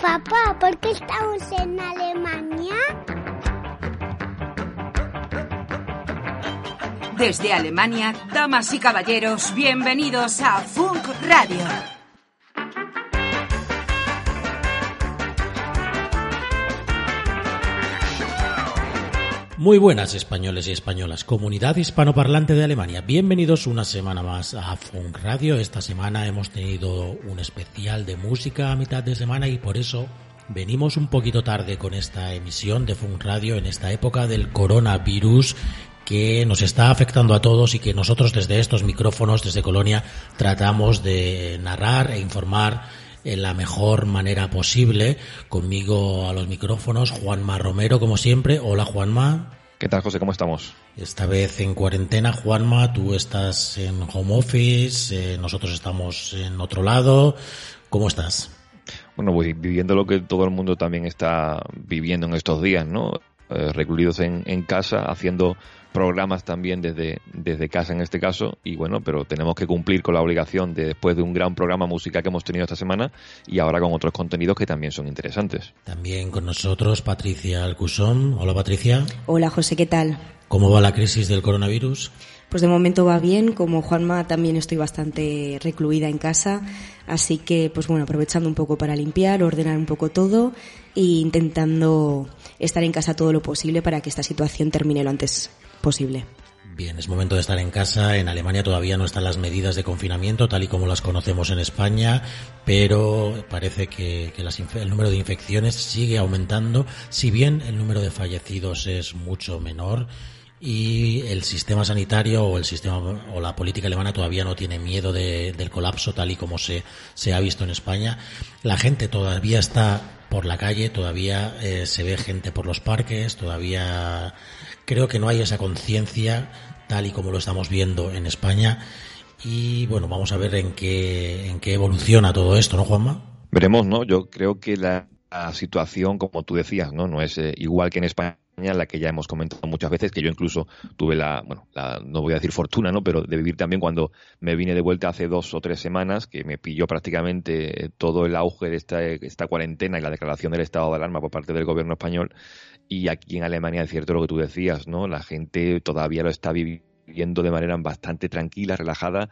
Papá, ¿por qué estamos en Alemania? Desde Alemania, damas y caballeros, bienvenidos a Funk Radio. Muy buenas españoles y españolas, comunidad hispanoparlante de Alemania. Bienvenidos una semana más a Funk Radio. Esta semana hemos tenido un especial de música a mitad de semana y por eso venimos un poquito tarde con esta emisión de Funk Radio en esta época del coronavirus que nos está afectando a todos y que nosotros desde estos micrófonos, desde Colonia, tratamos de narrar e informar en la mejor manera posible. Conmigo a los micrófonos, Juanma Romero, como siempre. Hola, Juanma. ¿Qué tal, José? ¿Cómo estamos? Esta vez en cuarentena, Juanma, tú estás en home office, eh, nosotros estamos en otro lado. ¿Cómo estás? Bueno, pues viviendo lo que todo el mundo también está viviendo en estos días, ¿no? Eh, recluidos en, en casa, haciendo programas también desde, desde casa en este caso y bueno, pero tenemos que cumplir con la obligación de después de un gran programa musical que hemos tenido esta semana y ahora con otros contenidos que también son interesantes. También con nosotros Patricia Alcusón. Hola Patricia. Hola José, ¿qué tal? ¿Cómo va la crisis del coronavirus? Pues de momento va bien, como Juanma también estoy bastante recluida en casa, así que pues bueno, aprovechando un poco para limpiar, ordenar un poco todo e intentando estar en casa todo lo posible para que esta situación termine lo antes posible. Bien, es momento de estar en casa. En Alemania todavía no están las medidas de confinamiento tal y como las conocemos en España, pero parece que, que las el número de infecciones sigue aumentando, si bien el número de fallecidos es mucho menor y el sistema sanitario o el sistema o la política alemana todavía no tiene miedo de, del colapso tal y como se, se ha visto en España. La gente todavía está por la calle, todavía eh, se ve gente por los parques, todavía creo que no hay esa conciencia tal y como lo estamos viendo en España y bueno, vamos a ver en qué, en qué evoluciona todo esto, ¿no, Juanma? Veremos, ¿no? Yo creo que la, situación, como tú decías, ¿no? No es eh, igual que en España la que ya hemos comentado muchas veces, que yo incluso tuve la, bueno, la, no voy a decir fortuna, ¿no? Pero de vivir también cuando me vine de vuelta hace dos o tres semanas, que me pilló prácticamente todo el auge de esta, esta cuarentena y la declaración del estado de alarma por parte del gobierno español. Y aquí en Alemania es cierto lo que tú decías, ¿no? La gente todavía lo está viviendo viendo de manera bastante tranquila, relajada.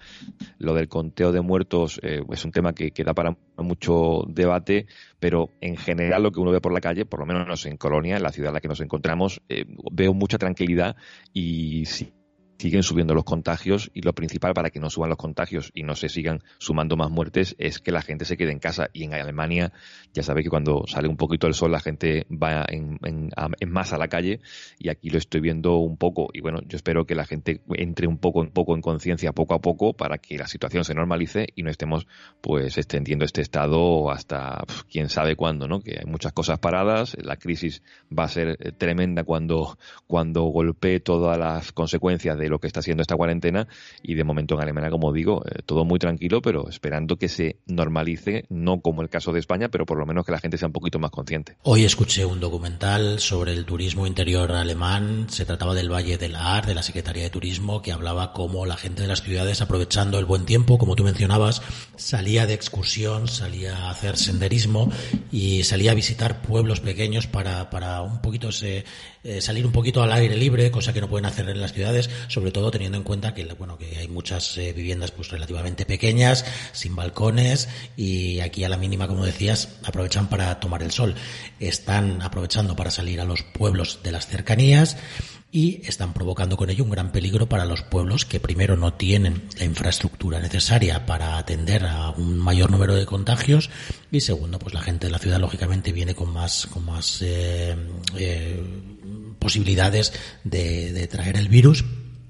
Lo del conteo de muertos eh, es un tema que, que, da para mucho debate, pero en general lo que uno ve por la calle, por lo menos en Colonia, en la ciudad en la que nos encontramos, eh, veo mucha tranquilidad y sí, siguen subiendo los contagios y lo principal para que no suban los contagios y no se sigan sumando más muertes es que la gente se quede en casa. Y en Alemania ya sabe que cuando sale un poquito el sol la gente va en, en, en más a la calle y aquí lo estoy viendo un poco y bueno, yo espero que la gente entre un poco, un poco en conciencia poco a poco para que la situación se normalice y no estemos pues extendiendo este estado hasta pf, quién sabe cuándo, ¿no? Que hay muchas cosas paradas, la crisis va a ser tremenda cuando, cuando golpee todas las consecuencias de lo que está haciendo esta cuarentena y de momento en Alemania, como digo, eh, todo muy tranquilo, pero esperando que se normalice, no como el caso de España, pero por lo menos que la gente sea un poquito más consciente. Hoy escuché un documental sobre el turismo interior alemán, se trataba del Valle del Ar, de la Secretaría de Turismo, que hablaba cómo la gente de las ciudades, aprovechando el buen tiempo, como tú mencionabas, salía de excursión, salía a hacer senderismo y salía a visitar pueblos pequeños para, para un poquito ese, eh, salir un poquito al aire libre, cosa que no pueden hacer en las ciudades, sobre todo teniendo en cuenta que bueno que hay muchas eh, viviendas pues relativamente pequeñas, sin balcones y aquí a la mínima, como decías, aprovechan para tomar el sol. Están aprovechando para salir a los pueblos de las cercanías y están provocando con ello un gran peligro para los pueblos que primero no tienen la infraestructura necesaria para atender a un mayor número de contagios y segundo pues la gente de la ciudad lógicamente viene con más con más eh, eh, posibilidades de, de traer el virus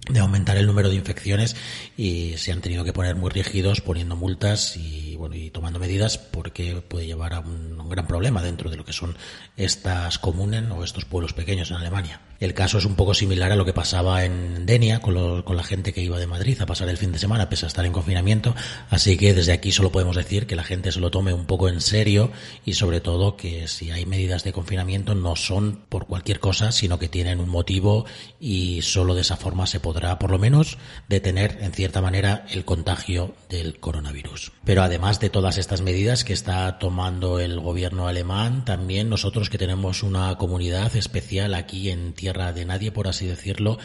de aumentar el número de infecciones y se han tenido que poner muy rígidos poniendo multas y bueno y tomando medidas porque puede llevar a un, gran problema dentro de lo que son estas comunes o estos pueblos pequeños en Alemania. El caso es un poco similar a lo que pasaba en Denia con, lo, con la gente que iba de Madrid a pasar el fin de semana pese a estar en confinamiento, así que desde aquí solo podemos decir que la gente se lo tome un poco en serio y sobre todo que si hay medidas de confinamiento no son por cualquier cosa, sino que tienen un motivo y solo de esa forma se podrá por lo menos detener en cierta manera el contagio del coronavirus. Pero además de todas estas medidas que está tomando el gobierno alemán, también nosotros que tenemos una comunidad especial aquí en tierra de nadie, por así decirlo,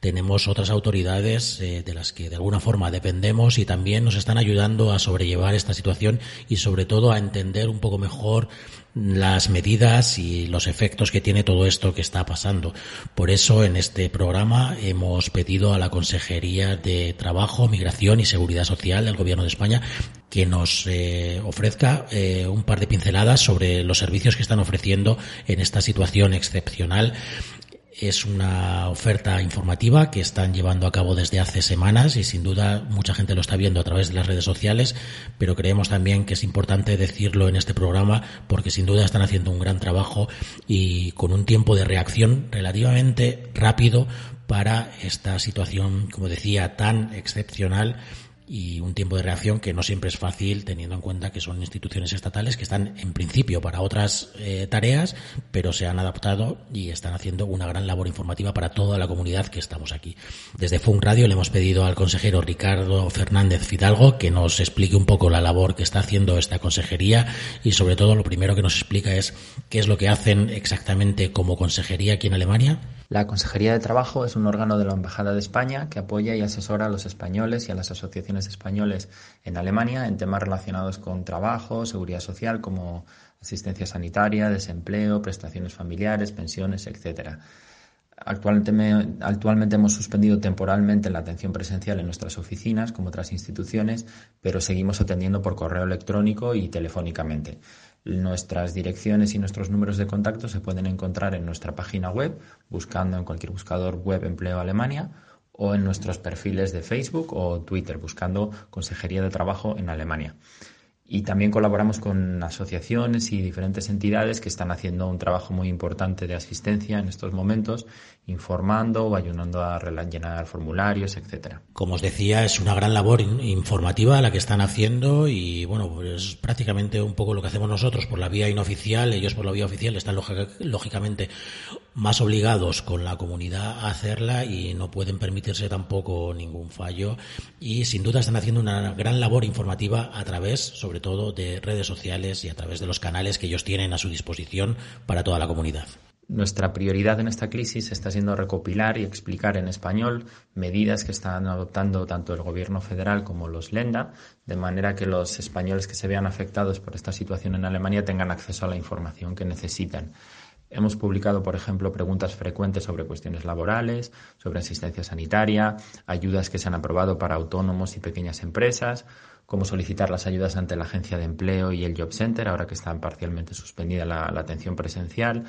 tenemos otras autoridades eh, de las que de alguna forma dependemos y también nos están ayudando a sobrellevar esta situación y sobre todo a entender un poco mejor las medidas y los efectos que tiene todo esto que está pasando. Por eso en este programa hemos pedido a la Consejería de Trabajo, Migración y Seguridad Social del Gobierno de España que nos eh, ofrezca eh, un par de pinceladas sobre los servicios que están ofreciendo en esta situación excepcional es una oferta informativa que están llevando a cabo desde hace semanas y sin duda mucha gente lo está viendo a través de las redes sociales, pero creemos también que es importante decirlo en este programa porque sin duda están haciendo un gran trabajo y con un tiempo de reacción relativamente rápido para esta situación, como decía, tan excepcional y un tiempo de reacción que no siempre es fácil teniendo en cuenta que son instituciones estatales que están en principio para otras eh, tareas, pero se han adaptado y están haciendo una gran labor informativa para toda la comunidad que estamos aquí. Desde Funk Radio le hemos pedido al consejero Ricardo Fernández Fidalgo que nos explique un poco la labor que está haciendo esta consejería y sobre todo lo primero que nos explica es qué es lo que hacen exactamente como consejería aquí en Alemania. La Consejería de Trabajo es un órgano de la Embajada de España que apoya y asesora a los españoles y a las asociaciones españoles en Alemania en temas relacionados con trabajo, seguridad social, como asistencia sanitaria, desempleo, prestaciones familiares, pensiones, etc. Actualmente, actualmente, hemos suspendido temporalmente la atención presencial en nuestras oficinas, como otras instituciones, pero seguimos atendiendo por correo electrónico y telefónicamente. Nuestras direcciones y nuestros números de contacto se pueden encontrar en nuestra página web, buscando en cualquier buscador web Empleo Alemania, o en nuestros perfiles de Facebook o Twitter, buscando Consejería de Trabajo en Alemania. Y también colaboramos con asociaciones y diferentes entidades que están haciendo un trabajo muy importante de asistencia en estos momentos, informando ayudando a llenar formularios, etcétera. Como os decía, es una gran labor informativa la que están haciendo y bueno, pues es prácticamente un poco lo que hacemos nosotros por la vía inooficial, ellos por la vía oficial están lógicamente más obligados con la comunidad a hacerla y no pueden permitirse tampoco ningún fallo y sin duda están haciendo una gran labor informativa a través sobre todo de redes sociales y a través de los canales que ellos tienen a su disposición para toda la comunidad. Nuestra prioridad en esta crisis está siendo recopilar y explicar en español medidas que están adoptando tanto el Gobierno federal como los Lenda, de manera que los españoles que se vean afectados por esta situación en Alemania tengan acceso a la información que necesitan. Hemos publicado, por ejemplo, preguntas frecuentes sobre cuestiones laborales, sobre asistencia sanitaria, ayudas que se han aprobado para autónomos y pequeñas empresas, cómo solicitar las ayudas ante la agencia de empleo y el Job Center, ahora que está parcialmente suspendida la, atención presencial,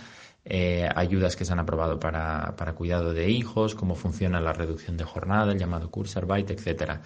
eh, ayudas que se han aprobado para, para, cuidado de hijos, cómo funciona la reducción de jornada, el llamado Kurzarbeit, etcétera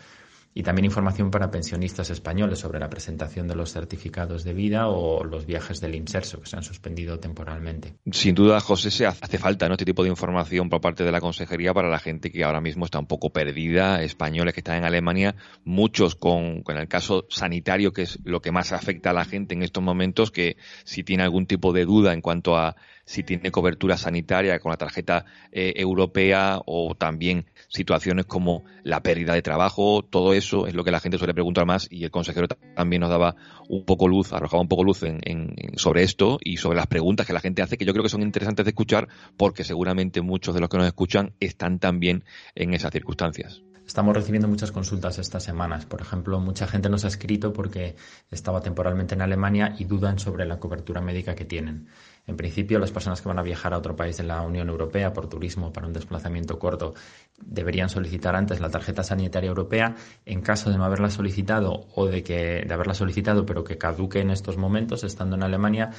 y también información para pensionistas españoles sobre la presentación de los certificados de vida o los viajes del inserso que se han suspendido temporalmente. Sin duda, José, se hace falta ¿no? este tipo de información por parte de la consejería para la gente que ahora mismo está un poco perdida, españoles que están en Alemania, muchos con, con el caso sanitario, que es lo que más afecta a la gente en estos momentos, que si tiene algún tipo de duda en cuanto a si tiene cobertura sanitaria con la tarjeta eh, europea o también situaciones como la pérdida de trabajo, todo eso es lo que la gente suele preguntar más y el consejero también nos daba un poco luz, arrojaba un poco luz en, sobre esto y sobre las preguntas que la gente hace que yo creo que son interesantes de escuchar porque seguramente muchos de los que nos escuchan están también en esas circunstancias. Estamos recibiendo muchas consultas estas semanas. Por ejemplo, mucha gente nos ha escrito porque estaba temporalmente en Alemania y dudan sobre la cobertura médica que tienen. En principio, las personas que van a viajar a otro país de la Unión Europea por turismo para un desplazamiento corto deberían solicitar antes la tarjeta sanitaria europea. En caso de no haberla solicitado o de que de haberla solicitado pero que caduque en estos momentos estando en Alemania,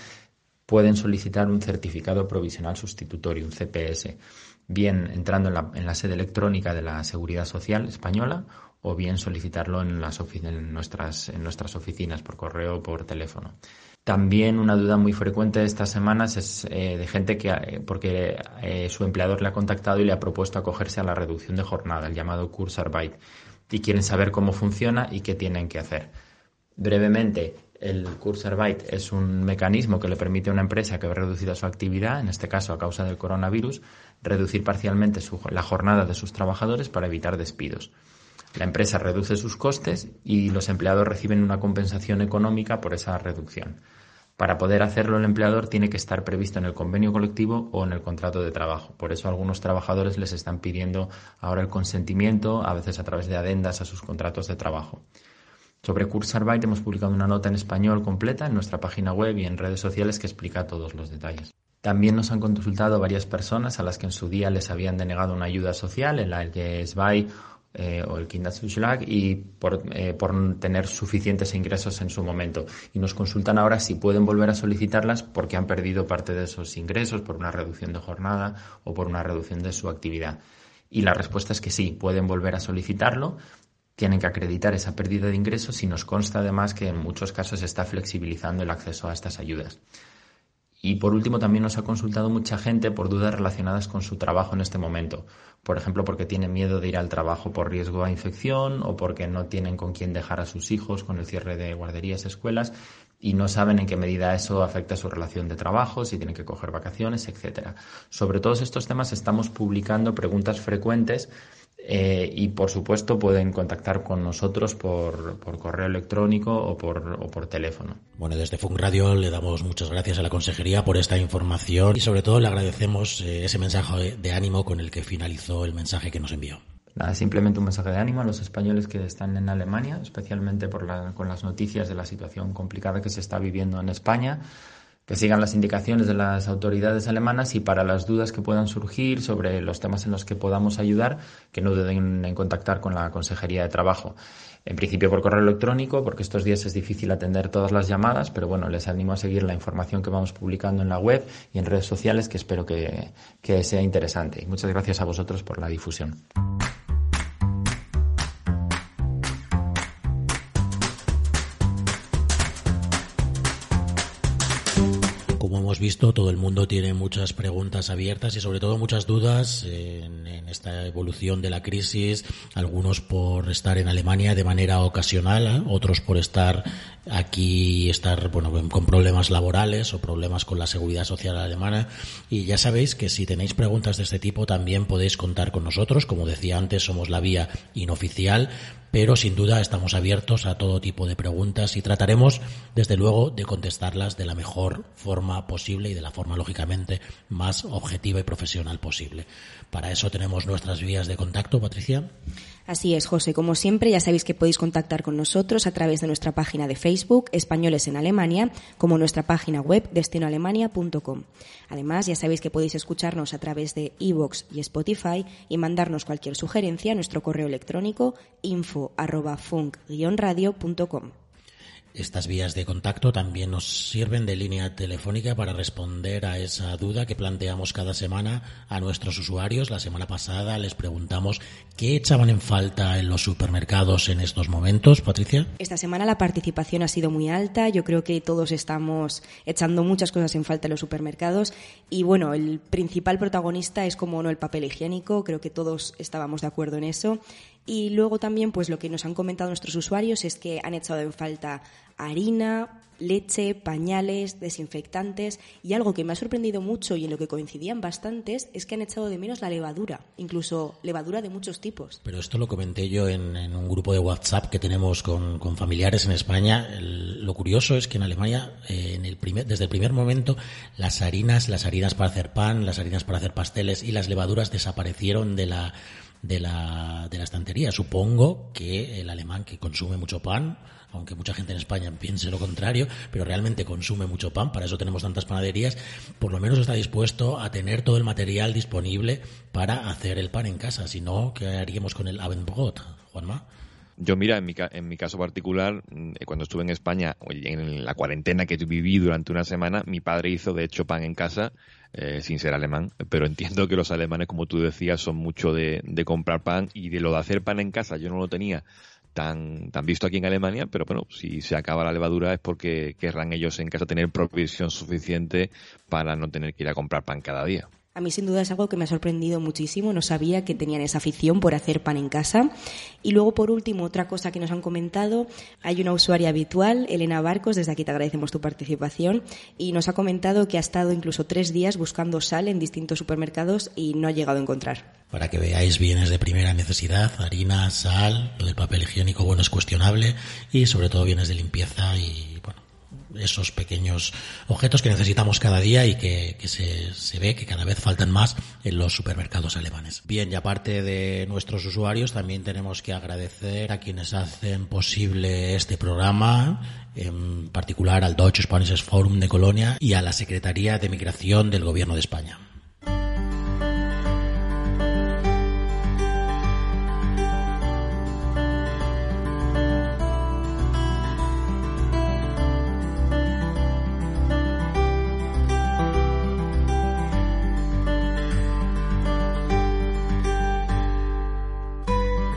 pueden solicitar un certificado provisional sustitutorio, un CPS, bien entrando en la, en la sede electrónica de la Seguridad Social española o bien solicitarlo en, las en, nuestras, en nuestras oficinas por correo o por teléfono. También una duda muy frecuente de estas semanas es eh, de gente que, eh, porque eh, su empleador le ha contactado y le ha propuesto acogerse a la reducción de jornada, el llamado Kurzarbeit, y quieren saber cómo funciona y qué tienen que hacer. Brevemente, el Kurzarbeit es un mecanismo que le permite a una empresa que ve reducida su actividad, en este caso a causa del coronavirus, reducir parcialmente la jornada de sus trabajadores para evitar despidos. La empresa reduce sus costes y los empleados reciben una compensación económica por esa reducción. Para poder hacerlo el empleador tiene que estar previsto en el convenio colectivo o en el contrato de trabajo. Por eso algunos trabajadores les están pidiendo ahora el consentimiento, a veces a través de adendas a sus contratos de trabajo. Sobre Kurzarbeit hemos publicado una nota en español completa en nuestra página web y en redes sociales que explica todos los detalles. También nos han consultado varias personas a las que en su día les habían denegado una ayuda social en la que eh, o el y por, eh, por tener suficientes ingresos en su momento. Y nos consultan ahora si pueden volver a solicitarlas porque han perdido parte de esos ingresos por una reducción de jornada o por una reducción de su actividad. Y la respuesta es que sí, pueden volver a solicitarlo. Tienen que acreditar esa pérdida de ingresos y nos consta además que en muchos casos se está flexibilizando el acceso a estas ayudas. Y por último, también nos ha consultado mucha gente por dudas relacionadas con su trabajo en este momento. Por ejemplo, porque tienen miedo de ir al trabajo por riesgo a infección o porque no tienen con quién dejar a sus hijos con el cierre de guarderías, escuelas y no saben en qué medida eso afecta su relación de trabajo, si tienen que coger vacaciones, etcétera. Sobre todos estos temas estamos publicando preguntas frecuentes eh, y por supuesto pueden contactar con nosotros por, correo electrónico o por, o por teléfono. Bueno, desde Funk Radio le damos muchas gracias a la Consejería por esta información y sobre todo le agradecemos eh, ese mensaje de ánimo con el que finalizó el mensaje que nos envió. Nada, simplemente un mensaje de ánimo a los españoles que están en Alemania, especialmente por con las noticias de la situación complicada que se está viviendo en España que sigan las indicaciones de las autoridades alemanas y para las dudas que puedan surgir sobre los temas en los que podamos ayudar, que no duden en contactar con la Consejería de Trabajo. En principio por correo electrónico, porque estos días es difícil atender todas las llamadas, pero bueno, les animo a seguir la información que vamos publicando en la web y en redes sociales, que espero que, sea interesante. Muchas gracias a vosotros por la difusión. Visto, todo el mundo tiene muchas preguntas abiertas y sobre todo muchas dudas en, esta evolución de la crisis, algunos por estar en Alemania de manera ocasional, ¿eh? otros por estar aquí, estar bueno, con problemas laborales o problemas con la seguridad social alemana. Y ya sabéis que si tenéis preguntas de este tipo también podéis contar con nosotros. Como decía antes, somos la vía inooficial pero sin duda estamos abiertos a todo tipo de preguntas y trataremos, desde luego, de contestarlas de la mejor forma posible y de la forma, lógicamente, más objetiva y profesional posible. Para eso tenemos nuestras vías de contacto, Patricia. Así es, José. Como siempre, ya sabéis que podéis contactar con nosotros a través de nuestra página de Facebook, Españoles en Alemania, como nuestra página web, destinoalemania.com. Además, ya sabéis que podéis escucharnos a través de iVoox y Spotify y mandarnos cualquier sugerencia a nuestro correo electrónico info.funk-radio.com. Estas vías de contacto también nos sirven de línea telefónica para responder a esa duda que planteamos cada semana a nuestros usuarios. La semana pasada les preguntamos qué echaban en falta en los supermercados en estos momentos, Patricia. Esta semana la participación ha sido muy alta. Yo creo que todos estamos echando muchas cosas en falta en los supermercados. Y bueno, el principal protagonista es como no el papel higiénico. Creo que todos estábamos de acuerdo en eso. Y luego también, pues lo que nos han comentado nuestros usuarios es que han echado en falta harina, leche, pañales, desinfectantes y algo que me ha sorprendido mucho y en lo que coincidían bastantes es que han echado de menos la levadura, incluso levadura de muchos tipos. Pero esto lo comenté yo en, un grupo de WhatsApp que tenemos con, familiares en España. lo curioso es que en Alemania, eh, en el primer, desde el primer momento, las harinas, las harinas para hacer pan, las harinas para hacer pasteles y las levaduras desaparecieron de la de la, de la estantería. Supongo que el alemán que consume mucho pan, aunque mucha gente en España piense lo contrario, pero realmente consume mucho pan, para eso tenemos tantas panaderías, por lo menos está dispuesto a tener todo el material disponible para hacer el pan en casa. Si no, ¿qué haríamos con el Abendbrot, Juanma? Yo, mira, en mi, en mi caso particular, mm, cuando estuve en España, en la cuarentena que viví durante una semana, mi padre hizo, de hecho, pan en casa, eh, sin ser alemán, pero entiendo que los alemanes, como tú decías, son mucho de, de comprar pan y de lo de hacer pan en casa, yo no lo tenía tan, tan visto aquí en Alemania, pero bueno, si se acaba la levadura es porque querrán ellos en casa tener provisión suficiente para no tener que ir a comprar pan cada día. A mí sin duda es algo que me ha sorprendido muchísimo, no sabía que tenían esa afición por hacer pan en casa. Y luego, por último, otra cosa que nos han comentado, hay una usuaria habitual, Elena Barcos, desde aquí te agradecemos tu participación, y nos ha comentado que ha estado incluso tres días buscando sal en distintos supermercados y no ha llegado a encontrar. Para que veáis bienes de primera necesidad, harina, sal, lo papel higiénico, bueno, es cuestionable, y sobre todo bienes de limpieza y, bueno, esos pequeños objetos que necesitamos cada día y que, se, se, ve que cada vez faltan más en los supermercados alemanes. Bien, y aparte de nuestros usuarios, también tenemos que agradecer a quienes hacen posible este programa, en particular al Deutsche Spanish Forum de Colonia y a la Secretaría de Migración del Gobierno de España.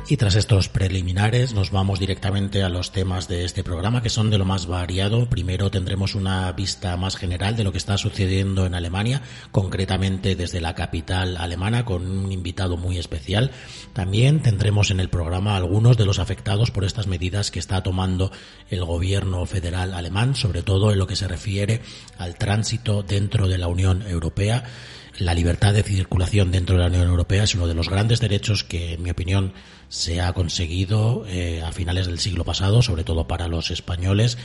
Y tras estos preliminares nos vamos directamente a los temas de este programa que son de lo más variado. Primero tendremos una vista más general de lo que está sucediendo en Alemania, concretamente desde la capital alemana con un invitado muy especial. También tendremos en el programa algunos de los afectados por estas medidas que está tomando el gobierno federal alemán, sobre todo en lo que se refiere al tránsito dentro de la Unión Europea la libertad de circulación dentro de la Unión Europea es uno de los grandes derechos que, en mi opinión, se ha conseguido eh, a finales del siglo pasado, sobre todo para los españoles.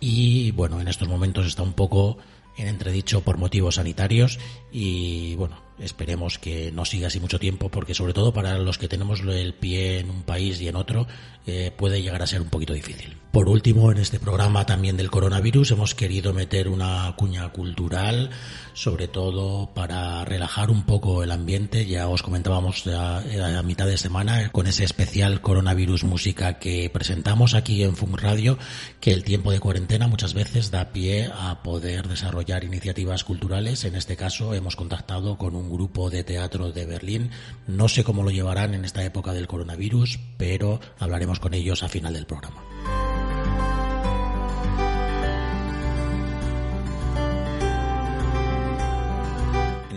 Y bueno, en estos momentos está un poco en entredicho por motivos sanitarios y bueno, esperemos que no siga así mucho tiempo porque sobre todo para los que tenemos el pie en un país y en otro eh, puede llegar a ser un poquito difícil. Por último, en este programa también del coronavirus hemos querido meter una cuña cultural, sobre todo para relajar un poco el ambiente. Ya os comentábamos a, a mitad de semana con ese especial coronavirus música que presentamos aquí en Funk Radio, que el tiempo de cuarentena muchas veces da pie a poder desarrollar iniciativas culturales. En este caso hemos contactado con un grupo de teatro de Berlín. No sé cómo lo llevarán en esta época del coronavirus, pero hablaremos con ellos a final del programa.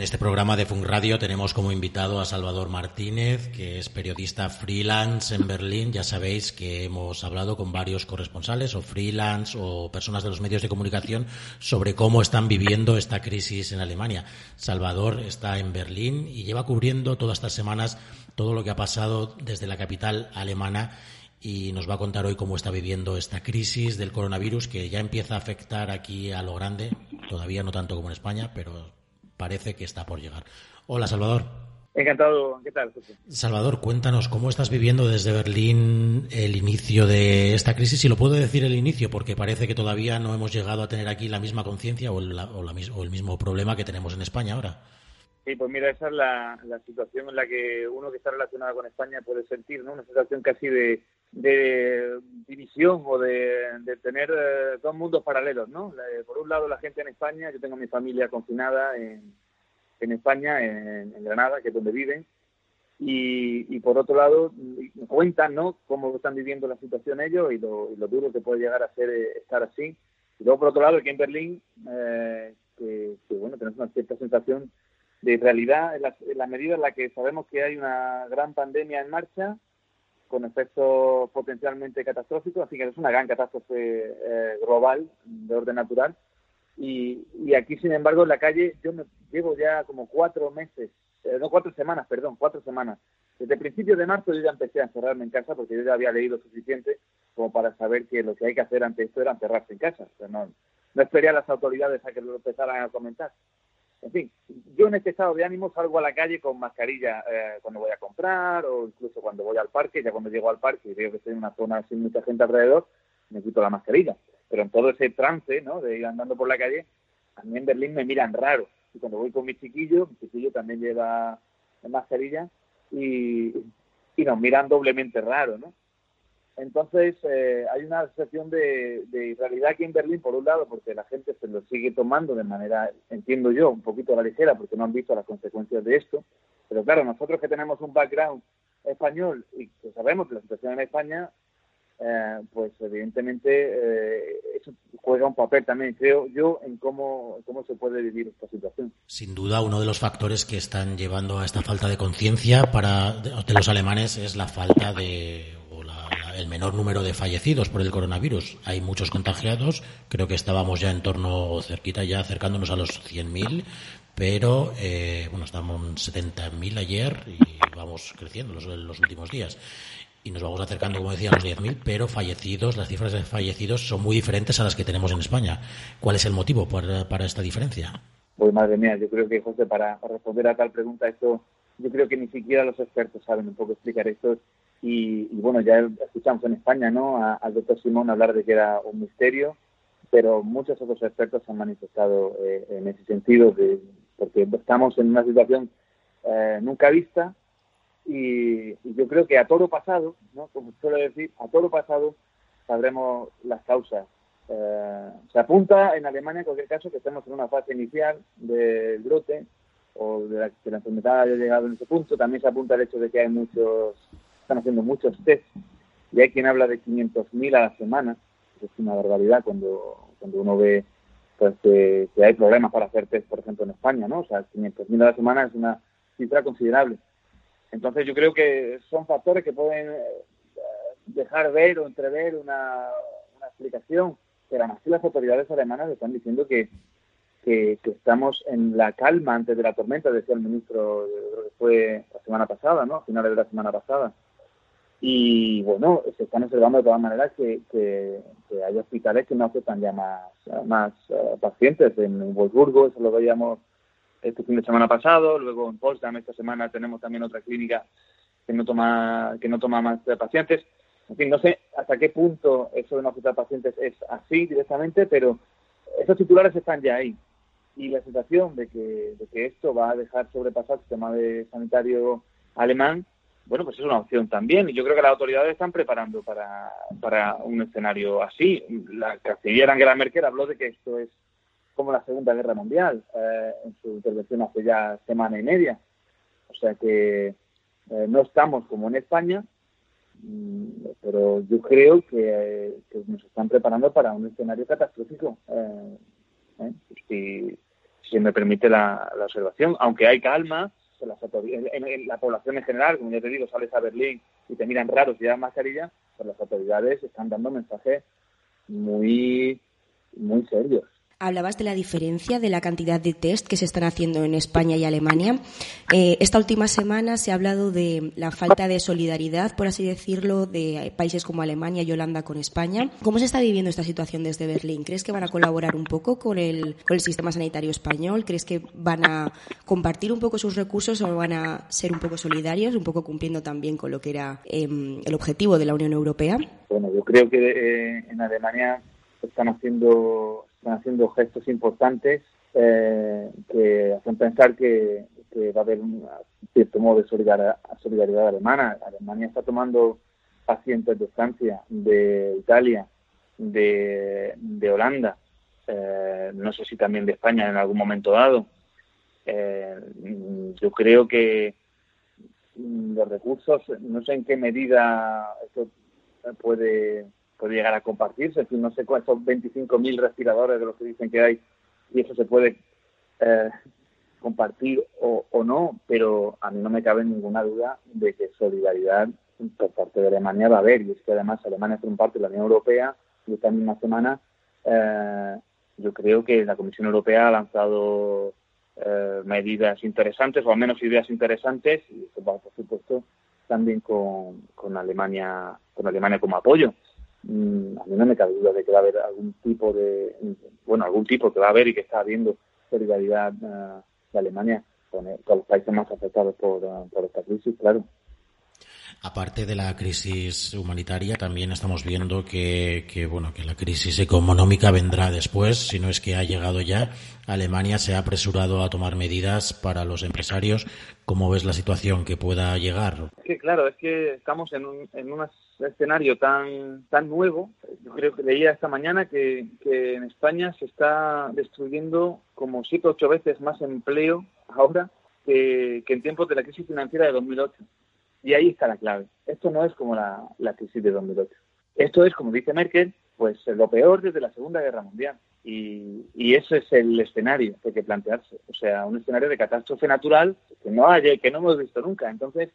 En este programa de Funk Radio tenemos como invitado a Salvador Martínez, que es periodista freelance en Berlín. Ya sabéis que hemos hablado con varios corresponsales o freelance o personas de los medios de comunicación sobre cómo están viviendo esta crisis en Alemania. Salvador está en Berlín y lleva cubriendo todas estas semanas todo lo que ha pasado desde la capital alemana y nos va a contar hoy cómo está viviendo esta crisis del coronavirus que ya empieza a afectar aquí a lo grande, todavía no tanto como en España, pero parece que está por llegar. Hola, Salvador. Encantado, ¿qué tal? Salvador, cuéntanos cómo estás viviendo desde Berlín el inicio de esta crisis, y lo puedo decir el inicio, porque parece que todavía no hemos llegado a tener aquí la misma conciencia o, o, el mismo problema que tenemos en España ahora. Sí, pues mira, esa es la, situación en la que uno que está relacionado con España puede sentir, ¿no? Una situación casi de, división o de, tener eh, dos mundos paralelos, ¿no? por un lado la gente en España, yo tengo mi familia confinada en, en España, en, Granada, que es donde viven, y, por otro lado cuentan, ¿no? Cómo están viviendo la situación ellos y lo, duro que puede llegar a ser eh, estar así. Y luego por otro lado aquí en Berlín, eh, que, bueno, tenemos una cierta sensación de realidad en la, medida en la que sabemos que hay una gran pandemia en marcha con efectos potencialmente catastróficos, así que es una gran catástrofe eh, global de orden natural. Y, y, aquí, sin embargo, en la calle yo me llevo ya como cuatro meses, eh, no cuatro semanas, perdón, cuatro semanas. Desde principios de marzo yo ya empecé a encerrarme en casa porque yo ya había leído suficiente como para saber que lo que hay que hacer ante esto era encerrarse en casa. O no, no esperé a las autoridades a que lo empezaran a comentar. En fin, yo en este estado de ánimo salgo a la calle con mascarilla eh, cuando voy a comprar o incluso cuando voy al parque. Ya cuando llego al parque y veo que estoy en una zona sin mucha gente alrededor, me quito la mascarilla. Pero en todo ese trance ¿no? de ir andando por la calle, a mí en Berlín me miran raro. Y cuando voy con mi chiquillo, mi chiquillo también lleva mascarilla y, y nos miran doblemente raro, ¿no? Entonces, eh, hay una sensación de, de realidad aquí en Berlín, por un lado, porque la gente se lo sigue tomando de manera, entiendo yo, un poquito a la ligera, porque no han visto las consecuencias de esto. Pero claro, nosotros que tenemos un background español y que sabemos que la situación en España eh, pues evidentemente eh, eso juega un papel también, creo yo, en cómo, cómo se puede vivir esta situación. Sin duda, uno de los factores que están llevando a esta falta de conciencia para de los alemanes es la falta de la, el menor número de fallecidos por el coronavirus. Hay muchos contagiados, creo que estábamos ya en torno cerquita, ya acercándonos a los 100.000, pero eh, bueno, estamos en 70.000 ayer y vamos creciendo los, los últimos días y nos vamos acercando, como decía, a los 10.000, pero fallecidos, las cifras de fallecidos son muy diferentes a las que tenemos en España. ¿Cuál es el motivo para, para esta diferencia? Pues madre mía, yo creo que, José, para, responder a tal pregunta, esto, yo creo que ni siquiera los expertos saben un poco explicar esto. Y, bueno, ya escuchamos en España, ¿no?, al doctor Simón hablar de que era un misterio, pero muchos otros expertos han manifestado eh, en ese sentido, de, porque estamos en una situación eh, nunca vista, y, yo creo que a todo pasado, ¿no? como suelo decir, a todo pasado sabremos las causas. Eh, se apunta en Alemania, en cualquier caso, que estemos en una fase inicial del brote o de la, que la enfermedad haya llegado en ese punto. También se apunta el hecho de que hay muchos, están haciendo muchos test y hay quien habla de 500.000 a la semana. Es una barbaridad cuando, cuando uno ve pues, que, hay problemas para hacer test, por ejemplo, en España, ¿no? O sea, 500.000 a la semana es una cifra considerable. Entonces yo creo que son factores que pueden eh, dejar ver o entrever una, explicación, pero aún así las autoridades alemanas están diciendo que, que, estamos en la calma antes de la tormenta, decía el ministro, fue la semana pasada, ¿no? A finales de la semana pasada. Y bueno, se están observando de todas maneras que, que, hay hospitales que no aceptan ya más, más uh, pacientes. En Wolfsburgo, eso lo veíamos este fin de semana pasado, luego en Potsdam esta semana tenemos también otra clínica que no toma que no toma más pacientes. En fin, no sé hasta qué punto eso de no aceptar pacientes es así directamente, pero esos titulares están ya ahí. Y la sensación de que, de que esto va a dejar sobrepasar el sistema de sanitario alemán, bueno, pues es una opción también. Y yo creo que las autoridades están preparando para, para un escenario así. La canciller Angela Merkel habló de que esto es como la Segunda Guerra Mundial eh, en su intervención hace ya semana y media. O sea que eh, no estamos como en España, mm, pero yo creo que, nos están preparando para un escenario catastrófico, eh, si, si me permite la, observación. Aunque hay calma, en, la población en general, como ya te digo, sales a Berlín y te miran raros y llevan mascarilla, pues las autoridades están dando mensajes muy, muy serios. Hablabas de la diferencia de la cantidad de test que se están haciendo en España y Alemania. Eh, esta última semana se ha hablado de la falta de solidaridad, por así decirlo, de países como Alemania y Holanda con España. ¿Cómo se está viviendo esta situación desde Berlín? ¿Crees que van a colaborar un poco con el, con el sistema sanitario español? ¿Crees que van a compartir un poco sus recursos o van a ser un poco solidarios, un poco cumpliendo también con lo que era em, el objetivo de la Unión Europea? Bueno, yo creo que eh, en Alemania están haciendo están haciendo gestos importantes eh, que hacen pensar que, va a haber un cierto modo de solidaridad, alemana. Alemania está tomando pacientes de Francia, de Italia, de, Holanda, eh, no sé si también de España en algún momento dado. Eh, yo creo que los recursos, no sé en qué medida esto puede puede llegar a compartirse. No sé cuántos 25.000 respiradores de los que dicen que hay y eso se puede eh, compartir o, no, pero a mí no me cabe ninguna duda de que solidaridad por parte de Alemania va a haber. Y es que además Alemania un parte de la Unión Europea y esta misma semana eh, yo creo que la Comisión Europea ha lanzado eh, medidas interesantes o al menos ideas interesantes y eso va por supuesto también con Alemania con Alemania como apoyo. Mm, a mí no me cabe duda de que va a haber algún tipo de, bueno, algún tipo que va a haber y que está habiendo solidaridad uh, de Alemania con, con, los países más afectados por, uh, por esta crisis, claro. Aparte de la crisis humanitaria, también estamos viendo que, que, bueno, que la crisis económica vendrá después, si no es que ha llegado ya. Alemania se ha apresurado a tomar medidas para los empresarios. ¿Cómo ves la situación que pueda llegar? Que claro, es que estamos en un, en un escenario tan, tan nuevo. Yo creo que leía esta mañana que, que en España se está destruyendo como siete o ocho veces más empleo ahora que, que en tiempos de la crisis financiera de 2008 y ahí está la clave. Esto no es como la, crisis de 2008. Esto es, como dice Merkel, pues lo peor desde la Segunda Guerra Mundial. Y, y ese es el escenario que hay que plantearse. O sea, un escenario de catástrofe natural que no, haya, que no hemos visto nunca. Entonces,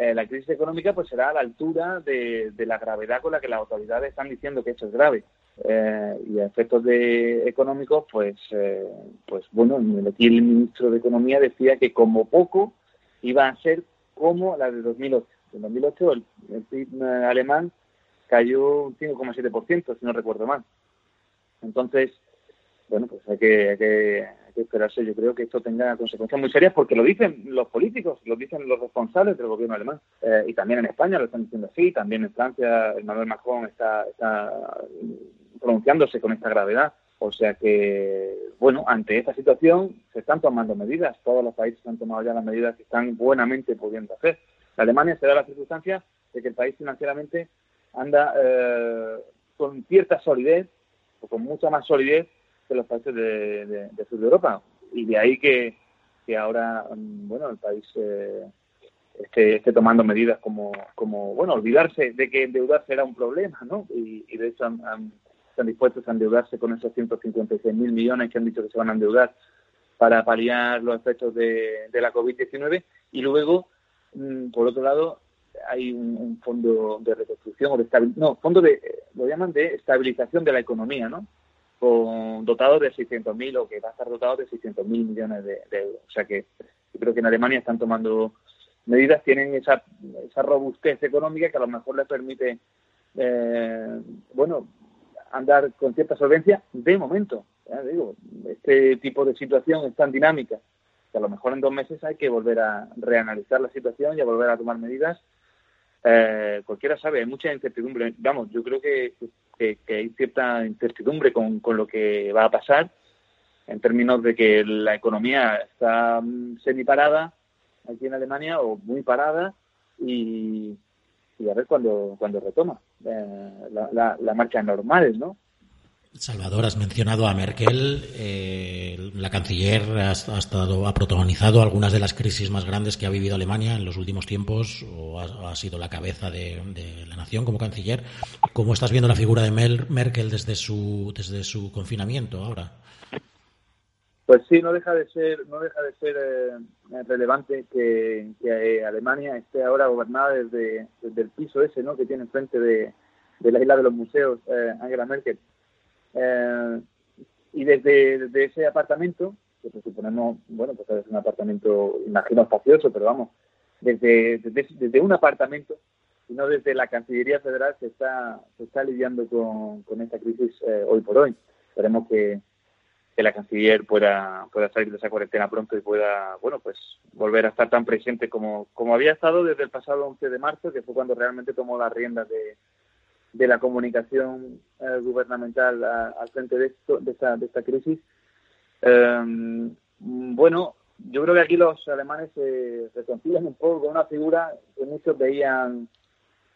eh, la crisis económica pues será a la altura de, la gravedad con la que las autoridades están diciendo que esto es grave. Eh, y a efectos de económicos, pues, eh, pues bueno, aquí el ministro de Economía decía que como poco iba a ser como la de 2008. En 2008 el, PIB alemán cayó un 5,7%, si no recuerdo mal. Entonces, bueno, pues hay que, hay que, esperarse. Yo creo que esto tenga consecuencias muy serias porque lo dicen los políticos, lo dicen los responsables del gobierno alemán. Eh, y también en España lo están diciendo así, también en Francia Emmanuel Macron está, está pronunciándose con esta gravedad. O sea que, bueno, ante esta situación se están tomando medidas. Todos los países han tomado ya las medidas que están buenamente pudiendo hacer. La Alemania se da la circunstancia de que el país financieramente anda eh, con cierta solidez, o con mucha más solidez que los países de, de, sur de Europa. Y de ahí que, que ahora, mm, bueno, el país eh, esté, esté, tomando medidas como, como, bueno, olvidarse de que endeudarse era un problema, ¿no? Y, de hecho han están dispuestos a endeudarse con esos 156 mil millones que han dicho que se van a endeudar para paliar los efectos de, la COVID-19 y luego, mm, por otro lado, hay un, fondo de reconstrucción o de no, fondo de, lo llaman de estabilización de la economía, ¿no? Con dotado de 600.000 o que va a estar dotado de 600.000 millones de, euros. O sea que yo creo que en Alemania están tomando medidas, tienen esa, esa robustez económica que a lo mejor les permite, eh, bueno, andar con cierta solvencia de momento. digo, este tipo de situación es tan dinámica que a lo mejor en dos meses hay que volver a reanalizar la situación y a volver a tomar medidas. Eh, cualquiera sabe, hay mucha incertidumbre. Vamos, yo creo que, hay cierta incertidumbre con, con, lo que va a pasar en términos de que la economía está semi-parada aquí en Alemania o muy parada y, a ver cuándo cuando retoma. Eh, la, la, marcha normal, ¿no? Salvador, has mencionado a Merkel. Eh, la canciller ha, estado, ha protagonizado algunas de las crisis más grandes que ha vivido Alemania en los últimos tiempos, o ha, sido la cabeza de, la nación como canciller. ¿Cómo estás viendo la figura de Merkel desde su, desde su confinamiento ahora? Pues sí, no deja de ser, no deja de ser eh, relevante que, eh, Alemania esté ahora gobernada desde, el piso ese, ¿no? Que tiene enfrente de, de la isla de los museos eh, Angela Merkel. Y desde, ese apartamento, que pues suponemos, bueno, pues es un apartamento, imagino espacioso, pero vamos, desde, desde, un apartamento y no desde la Cancillería Federal se está, se está lidiando con, esta crisis hoy por hoy. Esperemos que, que la canciller pueda, pueda salir de esa cuarentena pronto y pueda, bueno, pues volver a estar tan presente como, como había estado desde el pasado 11 de marzo, que fue cuando realmente tomó las riendas de, de la comunicación eh, gubernamental al frente de, esto, de, esta, de esta crisis. Em, bueno, yo creo que aquí los alemanes se reconcilian un poco con una figura que muchos veían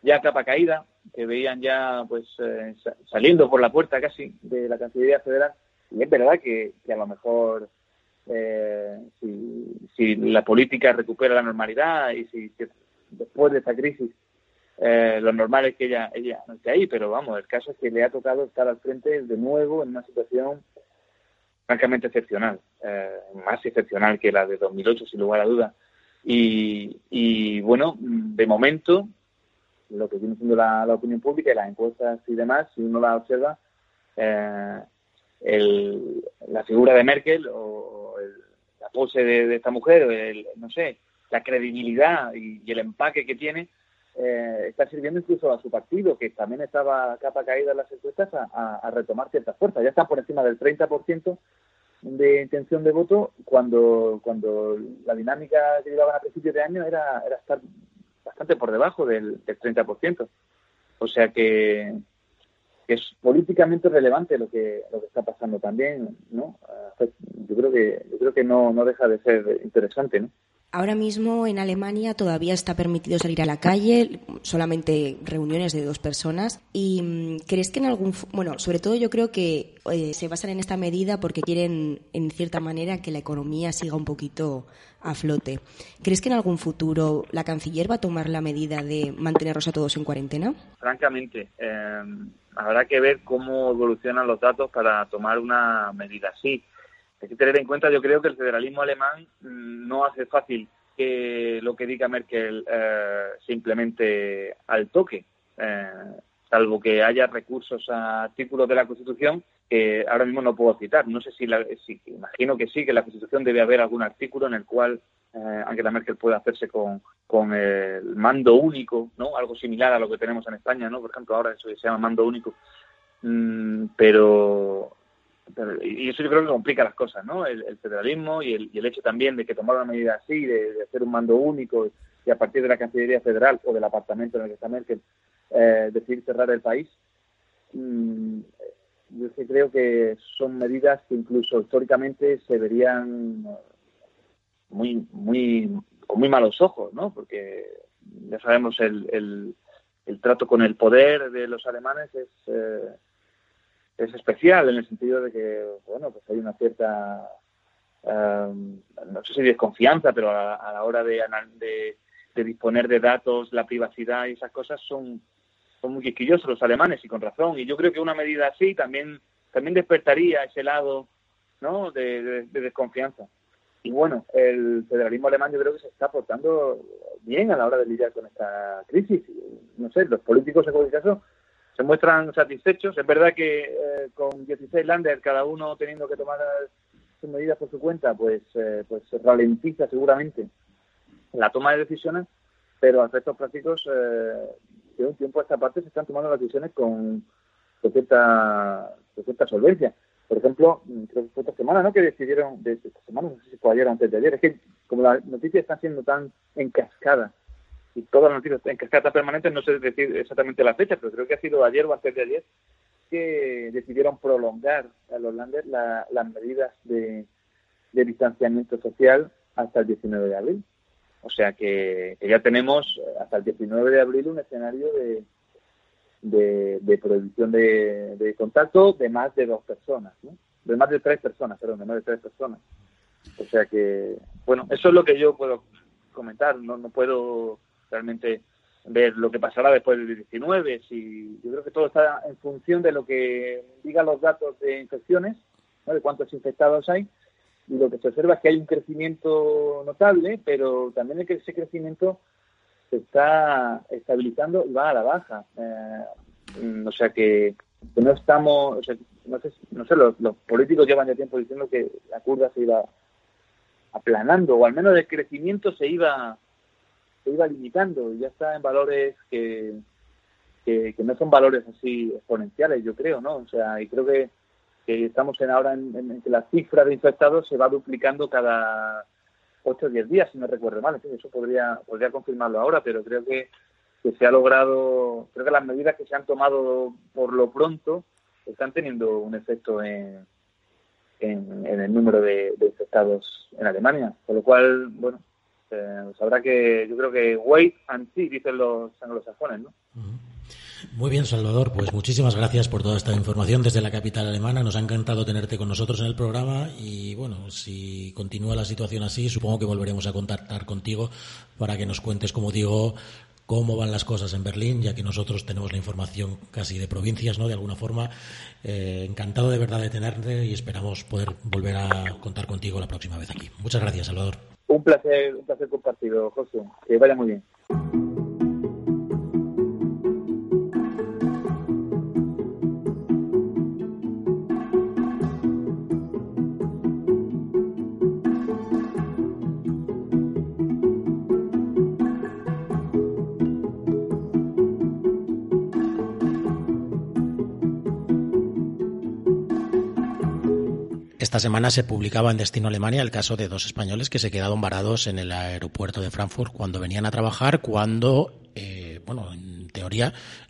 ya capa caída, que veían ya pues eh, saliendo por la puerta casi de la Cancillería Federal y es verdad que, a lo mejor eh, si, la política recupera la normalidad y si, después de esta crisis eh, lo normal es que ella, ella no esté ahí, pero vamos, el caso es que le ha tocado estar al frente de nuevo en una situación francamente excepcional, eh, más excepcional que la de 2008, sin lugar a duda. Y, y bueno, de momento, lo que viene siendo la, opinión pública y las encuestas y demás, si uno la observa, eh, el, la figura de Merkel o la pose de, esta mujer, el, no sé, la credibilidad y, el empaque que tiene, eh, está sirviendo incluso a su partido, que también estaba capa caída en las encuestas, a, retomar ciertas fuerzas. Ya está por encima del 30% de intención de voto cuando cuando la dinámica que llevaban a principios de año era, era estar bastante por debajo del, del 30%. O sea que, es políticamente relevante lo que, lo que está pasando también, ¿no? Yo creo que, yo creo que no, no deja de ser interesante, ¿no? Ahora mismo en Alemania todavía está permitido salir a la calle, solamente reuniones de dos personas. ¿Y mm, crees que en algún, bueno, sobre todo yo creo que eh, se basan en esta medida porque quieren, en cierta manera, que la economía siga un poquito a flote. ¿Crees que en algún futuro la canciller va a tomar la medida de mantenerlos a todos en cuarentena? Francamente, eh, habrá que ver cómo evolucionan los datos para tomar una medida así hay que tener en cuenta, yo creo que el federalismo alemán mm, no hace fácil que lo que diga Merkel eh, simplemente al toque, eh, salvo que haya recursos a artículos de la Constitución que ahora mismo no puedo citar. No sé si, la, imagino que sí, que en la Constitución debe haber algún artículo en el cual eh, Angela Merkel pueda hacerse con, con el mando único, ¿no? Algo similar a lo que tenemos en España, ¿no? Por ejemplo, ahora eso se llama mando único. Mm, pero y eso yo creo que complica las cosas, ¿no? El, federalismo y el, y el, hecho también de que tomar una medida así, de, hacer un mando único y a partir de la Cancillería Federal o del apartamento en el que está Merkel eh, decidir cerrar el país, mm, yo sí creo que son medidas que incluso históricamente se verían muy, muy, con muy malos ojos, ¿no? Porque ya sabemos el, el, el trato con el poder de los alemanes es... Eh, es especial en el sentido de que, bueno, pues hay una cierta, em, no sé si desconfianza, pero a, la hora de, de, disponer de datos, la privacidad y esas cosas son, son muy quisquillosos los alemanes y con razón. Y yo creo que una medida así también, también despertaría ese lado ¿no? de, desconfianza. Y bueno, el federalismo alemán yo creo que se está portando bien a la hora de lidiar con esta crisis. No sé, los políticos en cualquier caso se muestran satisfechos. Es verdad que eh, con 16 landers, cada uno teniendo que tomar sus medidas por su cuenta, pues, eh, pues ralentiza seguramente la toma de decisiones, pero a efectos prácticos, eh, de un tiempo a esta parte se están tomando las decisiones con, cierta, cierta solvencia. Por ejemplo, creo que fue esta semana, ¿no? Que decidieron, de esta semana, no sé si fue ayer o antes de ayer, es que como las noticias están siendo tan encascadas y todas las noticias en cascata permanente, no sé decir exactamente la fecha, pero creo que ha sido ayer o antes de ayer que decidieron prolongar a los Landers las medidas de, distanciamiento social hasta el 19 de abril. O sea que, ya tenemos hasta el 19 de abril un escenario de, de, de prohibición de, contacto de más de dos personas, ¿no? de más de tres personas, perdón, de más de tres personas. O sea que, bueno, eso es lo que yo puedo comentar, no, no puedo realmente ver lo que pasará después del 19. Si, yo creo que todo está en función de lo que digan los datos de infecciones, de cuántos infectados hay, y lo que se observa es que hay un crecimiento notable, pero también es que ese crecimiento se está estabilizando y va a la baja. Eh, o sea que, no estamos, no sé, no sé los, los, políticos llevan ya tiempo diciendo que la curva se iba aplanando, o al menos el crecimiento se iba se iba limitando y ya está en valores que, que, no son valores así exponenciales, yo creo, ¿no? O sea, y creo que, que estamos en ahora en, que la cifra de infectados se va duplicando cada 8 o 10 días, si no recuerdo mal. eso podría, podría confirmarlo ahora, pero creo que, que se ha logrado, creo que las medidas que se han tomado por lo pronto están teniendo un efecto en, en, el número de, de infectados en Alemania. Con lo cual, bueno, pues habrá que, yo creo que wait and see, dicen los anglosajones, ¿no? Muy bien, Salvador. Pues muchísimas gracias por toda esta información desde la capital alemana. Nos ha encantado tenerte con nosotros en el programa y bueno, si continúa la situación así, supongo que volveremos a contactar contigo para que nos cuentes, como digo, cómo van las cosas en Berlín, ya que nosotros tenemos la información casi de provincias, ¿no? De alguna forma. Eh, encantado de verdad de tenerte y esperamos poder volver a contar contigo la próxima vez aquí. Muchas gracias, Salvador. Un placer, un placer compartido, José. Que vaya muy bien. Esta semana se publicaba en Destino Alemania el caso de dos españoles que se quedaron varados en el aeropuerto de Frankfurt cuando venían a trabajar, cuando,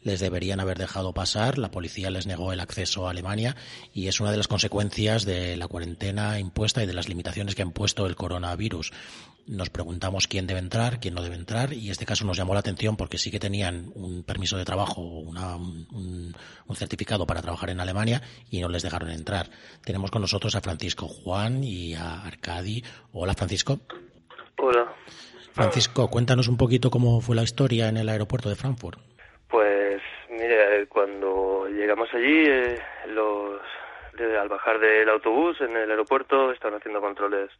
les deberían haber dejado pasar. La policía les negó el acceso a Alemania y es una de las consecuencias de la cuarentena impuesta y de las limitaciones que ha impuesto el coronavirus nos preguntamos quién debe entrar, quién no debe entrar, y este caso nos llamó la atención porque sí que tenían un permiso de trabajo, una, un, certificado para trabajar en Alemania y no les dejaron entrar. Tenemos con nosotros a Francisco Juan y a Arcadi. Hola, Francisco. Hola. Francisco, cuéntanos un poquito cómo fue la historia en el aeropuerto de Frankfurt. Pues, mire, cuando llegamos allí, eh, los, al bajar del autobús en el aeropuerto estaban haciendo controles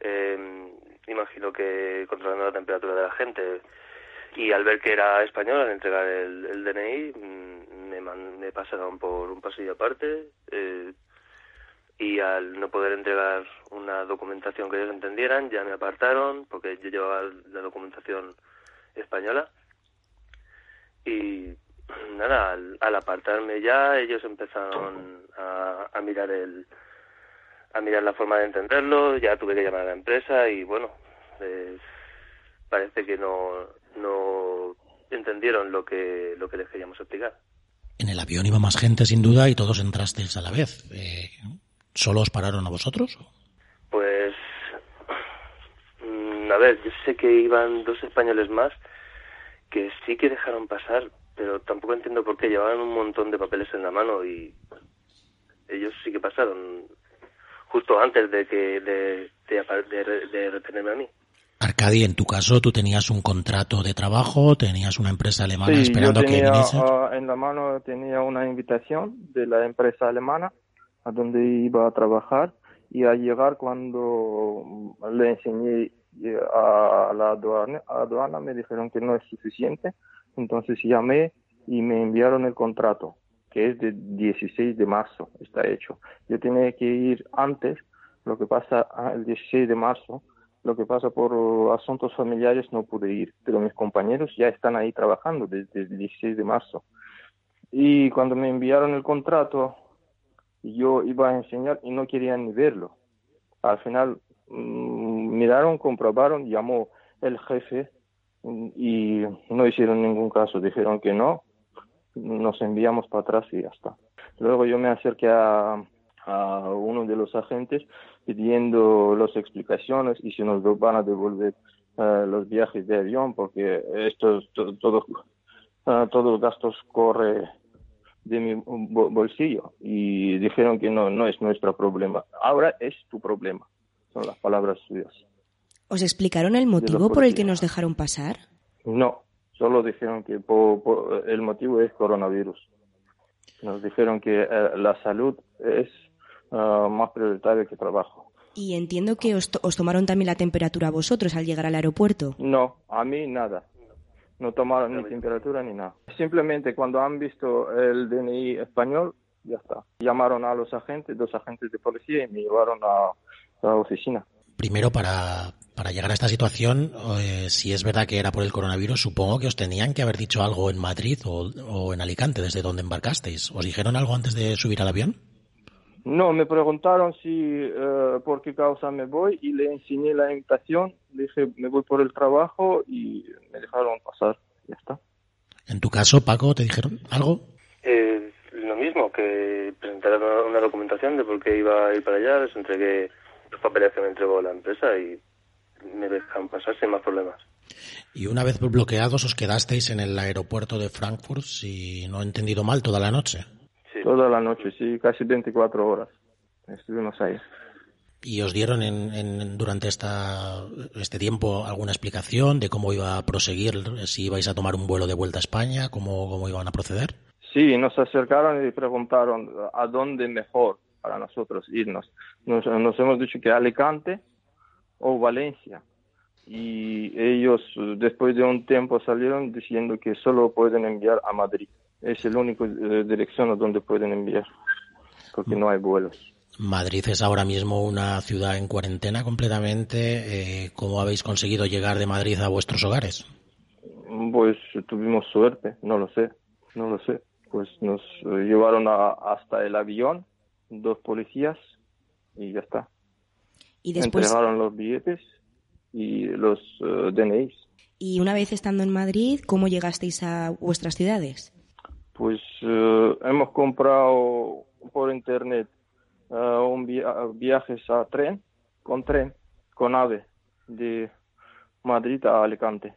eh, imagino que controlando la temperatura de la gente. Y al ver que era español, al entregar el, DNI, mm, me, me pasaron por un pasillo aparte. Eh, y al no poder entregar una documentación que ellos entendieran, ya me apartaron porque yo llevaba la documentación española. Y nada, al, apartarme ya, ellos empezaron a, a mirar el, a mirar la forma de entenderlo, ya tuve que llamar a la empresa y bueno, parece que no, no entendieron lo que, lo que les queríamos explicar. En el avión iba más gente sin duda y todos entrasteis a la vez. Eh, ¿Solo os pararon a vosotros? Pues, a ver, yo sé que iban dos españoles más que sí que dejaron pasar, pero tampoco entiendo por qué. Llevaban un montón de papeles en la mano y ellos sí que pasaron justo antes de que de, de, retenerme a mí. Arcadi, en tu caso, tú tenías un contrato de trabajo, tenías una empresa alemana esperando que viniese. Uh, en la mano tenía una invitación de la empresa alemana a donde iba a trabajar y al llegar cuando le enseñé a la aduana, aduana me dijeron que no es suficiente, entonces llamé y me enviaron el contrato que es de 16 de marzo, está hecho. Yo tenía que ir antes, lo que pasa ah, el 16 de marzo, lo que pasa por asuntos familiares no pude ir, pero mis compañeros ya están ahí trabajando desde el 16 de marzo. Y cuando me enviaron el contrato, yo iba a enseñar y no querían ni verlo. Al final mm, miraron, comprobaron, llamó el jefe mm, y no hicieron ningún caso, dijeron que no, nos enviamos para atrás y ya está. Luego yo me acerqué a, uno de los agentes pidiendo las explicaciones y si nos van a devolver eh, los viajes de avión porque esto todo, todo, uh, todos los gastos corre de mi bolsillo. Y dijeron que no no es nuestro problema. Ahora es tu problema son las palabras suyas os explicaron el motivo por el que nos dejaron pasar no Solo dijeron que el motivo es coronavirus. Nos dijeron que eh, la salud es ah, más prioritaria que trabajo. Y entiendo que os, tomaron también la temperatura a vosotros al llegar al aeropuerto. No, a mí nada. No tomaron ni temperatura ni nada. Simplemente cuando han visto el DNI español, ya está. Llamaron a los agentes, dos agentes de policía y me llevaron a la oficina. Primero, para, para llegar a esta situación, eh, si es verdad que era por el coronavirus, supongo que os tenían que haber dicho algo en Madrid o, en Alicante, desde donde embarcasteis. ¿Os dijeron algo antes de subir al avión? No, me preguntaron si eh, por qué causa me voy y le enseñé la invitación. dije, me voy por el trabajo y me dejaron pasar. Ya está. En tu caso, Paco, ¿te dijeron algo? Eh, lo mismo, que presentaron una documentación de por qué iba a ir para allá, les entregué los papeles que me entregó la empresa y me dejan pasar sin más problemas. Y una vez bloqueados, os quedasteis en el aeropuerto de Frankfurt, si no he entendido mal, toda la noche. Sí. Toda la noche, sí, casi 24 horas. Estuvimos ahí. ¿Y os dieron en, durante esta, este tiempo alguna explicación de cómo iba a proseguir, si ibais a tomar un vuelo de vuelta a España, cómo, cómo iban a proceder? Sí, nos acercaron y preguntaron a dónde mejor para nosotros irnos. Nos, nos hemos dicho que Alicante, o Valencia. Y ellos después de un tiempo salieron diciendo que solo pueden enviar a Madrid. Es el único eh, dirección a donde pueden enviar, porque no hay vuelos. Madrid es ahora mismo una ciudad en cuarentena completamente. Eh, ¿Cómo habéis conseguido llegar de Madrid a vuestros hogares? Pues tuvimos suerte, no lo sé, no lo sé. Pues nos llevaron hasta el avión, dos policías, y ya está. Y después... Entregaron los billetes y los uh, DNIs. Y una vez estando en Madrid, ¿cómo llegasteis a vuestras ciudades? Pues uh, hemos comprado por internet uh, un viajes a tren, con tren, con AVE, de Madrid a Alicante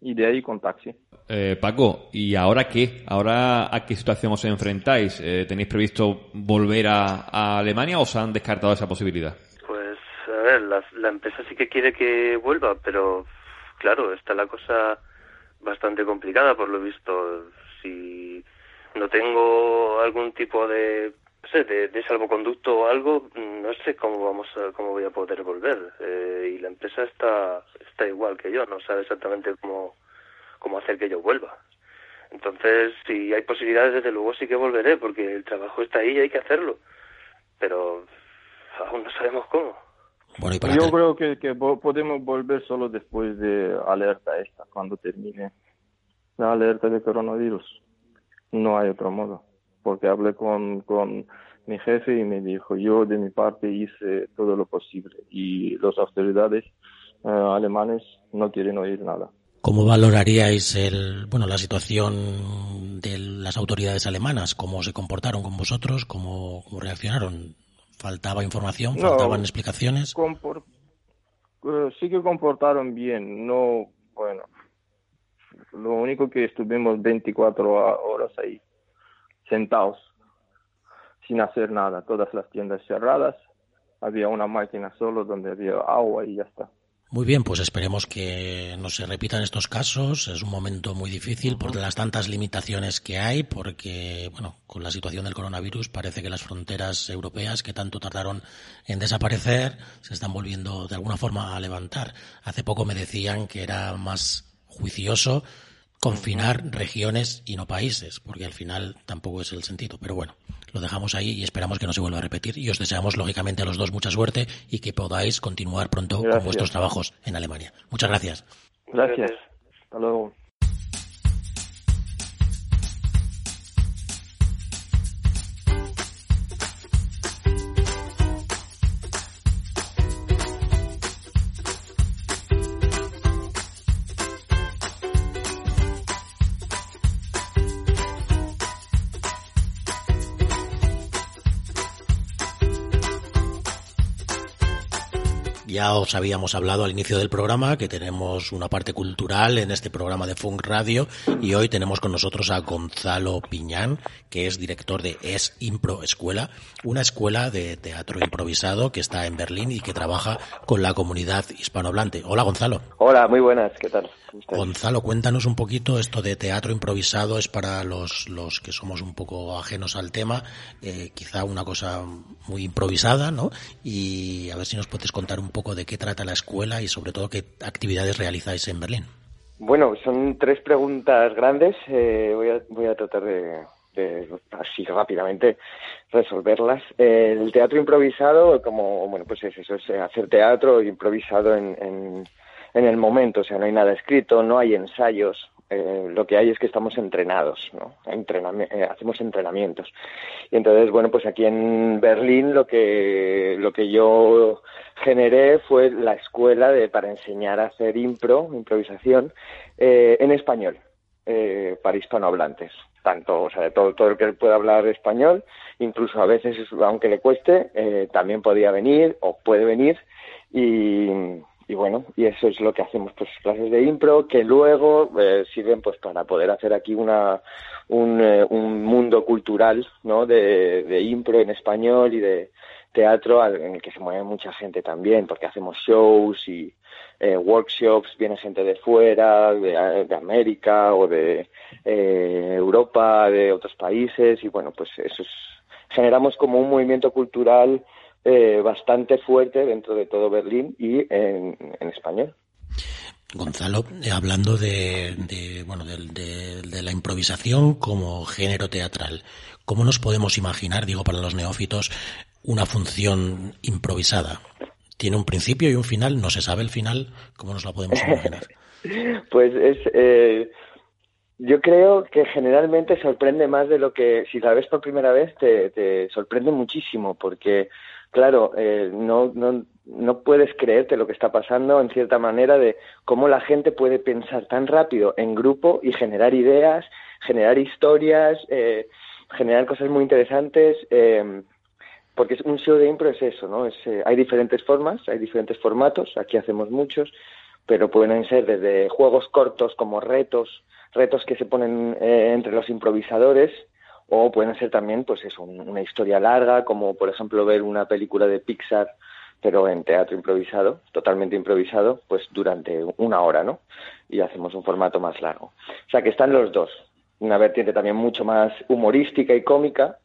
y de ahí con taxi. Eh, Paco, ¿y ahora qué? ¿Ahora a qué situación os enfrentáis? Eh, ¿Tenéis previsto volver a, Alemania o os han descartado esa posibilidad? Pues, a ver, la, la empresa sí que quiere que vuelva, pero claro, está la cosa bastante complicada por lo visto. Si no tengo algún tipo de sé, de, salvoconducto o algo, no sé cómo vamos a, cómo voy a poder volver. Eh, y la empresa está, está igual que yo, no sabe exactamente cómo, cómo hacer que yo vuelva. Entonces, si hay posibilidades, desde luego sí que volveré, porque el trabajo está ahí y hay que hacerlo. Pero aún no sabemos cómo. yo creo que, que podemos volver solo después de alerta esta, cuando termine la alerta de coronavirus. No hay otro modo porque hablé con, con mi jefe y me dijo, yo de mi parte hice todo lo posible y las autoridades eh, alemanes no quieren oír nada. ¿Cómo valoraríais el, bueno, la situación de las autoridades alemanas? ¿Cómo se comportaron con vosotros? ¿Cómo, reaccionaron? ¿Faltaba información? ¿Faltaban explicaciones? Eh, sí que comportaron bien. No, bueno, lo único que estuvimos 24 horas ahí sentados sin hacer nada, todas las tiendas cerradas, había una máquina solo donde había agua y ya está. Muy bien, pues esperemos que no se repitan estos casos. Es un momento muy difícil por las tantas limitaciones que hay, porque, bueno, con la situación del coronavirus parece que las fronteras europeas que tanto tardaron en desaparecer se están volviendo de alguna forma a levantar. Hace poco me decían que era más juicioso confinar regiones y no países, porque al final tampoco es el sentido. Pero bueno, lo dejamos ahí y esperamos que no se vuelva a repetir. Y os deseamos, lógicamente, a los dos mucha suerte y que podáis continuar pronto con vuestros trabajos en Alemania. Muchas gracias. Gracias. Hasta luego. Ya os habíamos hablado al inicio del programa que tenemos una parte cultural en este programa de Funk Radio y hoy tenemos con nosotros a Gonzalo Piñán, que es director de Es Impro Escuela, una escuela de teatro improvisado que está en Berlín y que trabaja con la comunidad hispanohablante. Hola Gonzalo. Hola, muy buenas, ¿qué tal? Gonzalo, cuéntanos un poquito esto de teatro improvisado, es para los, los que somos un poco ajenos al tema, eh, quizá una cosa muy improvisada, ¿no? Y a ver si nos puedes contar un poco de qué trata la escuela y sobre todo qué actividades realizáis en Berlín. Bueno, son tres preguntas grandes, eh, voy, a, tratar de, así rápidamente resolverlas. El teatro improvisado, como, bueno, pues es eso, es hacer teatro improvisado en el momento, o sea, no hay nada escrito, no hay ensayos, eh, lo que hay es que estamos entrenados, ¿no? Eh, hacemos entrenamientos. Y entonces, bueno, pues aquí en Berlín lo que, lo que yo generé fue la escuela de, para enseñar a hacer impro, improvisación, eh, en español, para hispanohablantes. Tanto, o sea, todo, todo el que pueda hablar español, incluso a veces, aunque le cueste, también podía venir o puede venir y, y bueno, y eso es lo que hacemos, pues clases de impro que luego eh, sirven pues para poder hacer aquí una un, eh, un mundo cultural, ¿no? De, impro en español y de teatro en el que se mueve mucha gente también, porque hacemos shows y eh, workshops, viene gente de fuera, de, de América o de eh, Europa, de otros países y bueno, pues eso es, generamos como un movimiento cultural eh, bastante fuerte dentro de todo Berlín y en, español. Gonzalo, eh, hablando de, bueno de, la improvisación como género teatral, ¿cómo nos podemos imaginar, digo para los neófitos, una función improvisada? ¿Tiene un principio y un final? ¿No se sabe el final? ¿Cómo nos la podemos imaginar? pues es, eh, Yo creo que generalmente sorprende más de lo que, si la ves por primera vez, te, te sorprende muchísimo, porque, claro, eh, no, no, no puedes creerte lo que está pasando en cierta manera de cómo la gente puede pensar tan rápido en grupo y generar ideas, generar historias, eh, generar cosas muy interesantes. Eh, porque un show de impro es eso, ¿no? Es, eh, hay diferentes formas, hay diferentes formatos, aquí hacemos muchos, pero pueden ser desde juegos cortos como retos, retos que se ponen eh, entre los improvisadores, o pueden ser también, pues eso, una historia larga, como por ejemplo ver una película de Pixar, pero en teatro improvisado, totalmente improvisado, pues durante una hora, ¿no? Y hacemos un formato más largo. O sea que están los dos. Una vertiente también mucho más humorística y cómica,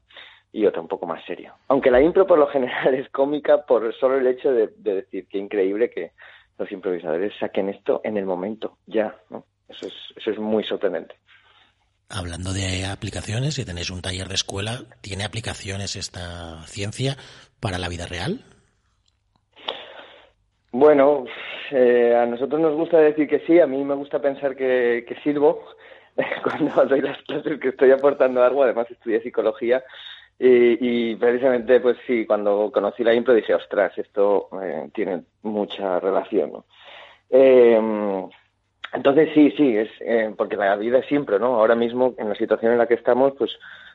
y otra un poco más seria. Aunque la impro por lo general es cómica por solo el hecho de, decir que increíble que los improvisadores saquen esto en el momento, ya, ¿no? Eso es, eso es muy sorprendente. Hablando de aplicaciones, si tenéis un taller de escuela, ¿tiene aplicaciones esta ciencia para la vida real? Bueno, eh, a nosotros nos gusta decir que sí, a mí me gusta pensar que, que sirvo cuando doy las clases que estoy aportando algo, además estudié psicología y, precisamente, pues sí, cuando conocí la impro dije, ostras, esto eh, tiene mucha relación, ¿no? Eh, entonces sí, sí, es eh, porque la vida es siempre, ¿no? Ahora mismo, en la situación en la que estamos, pues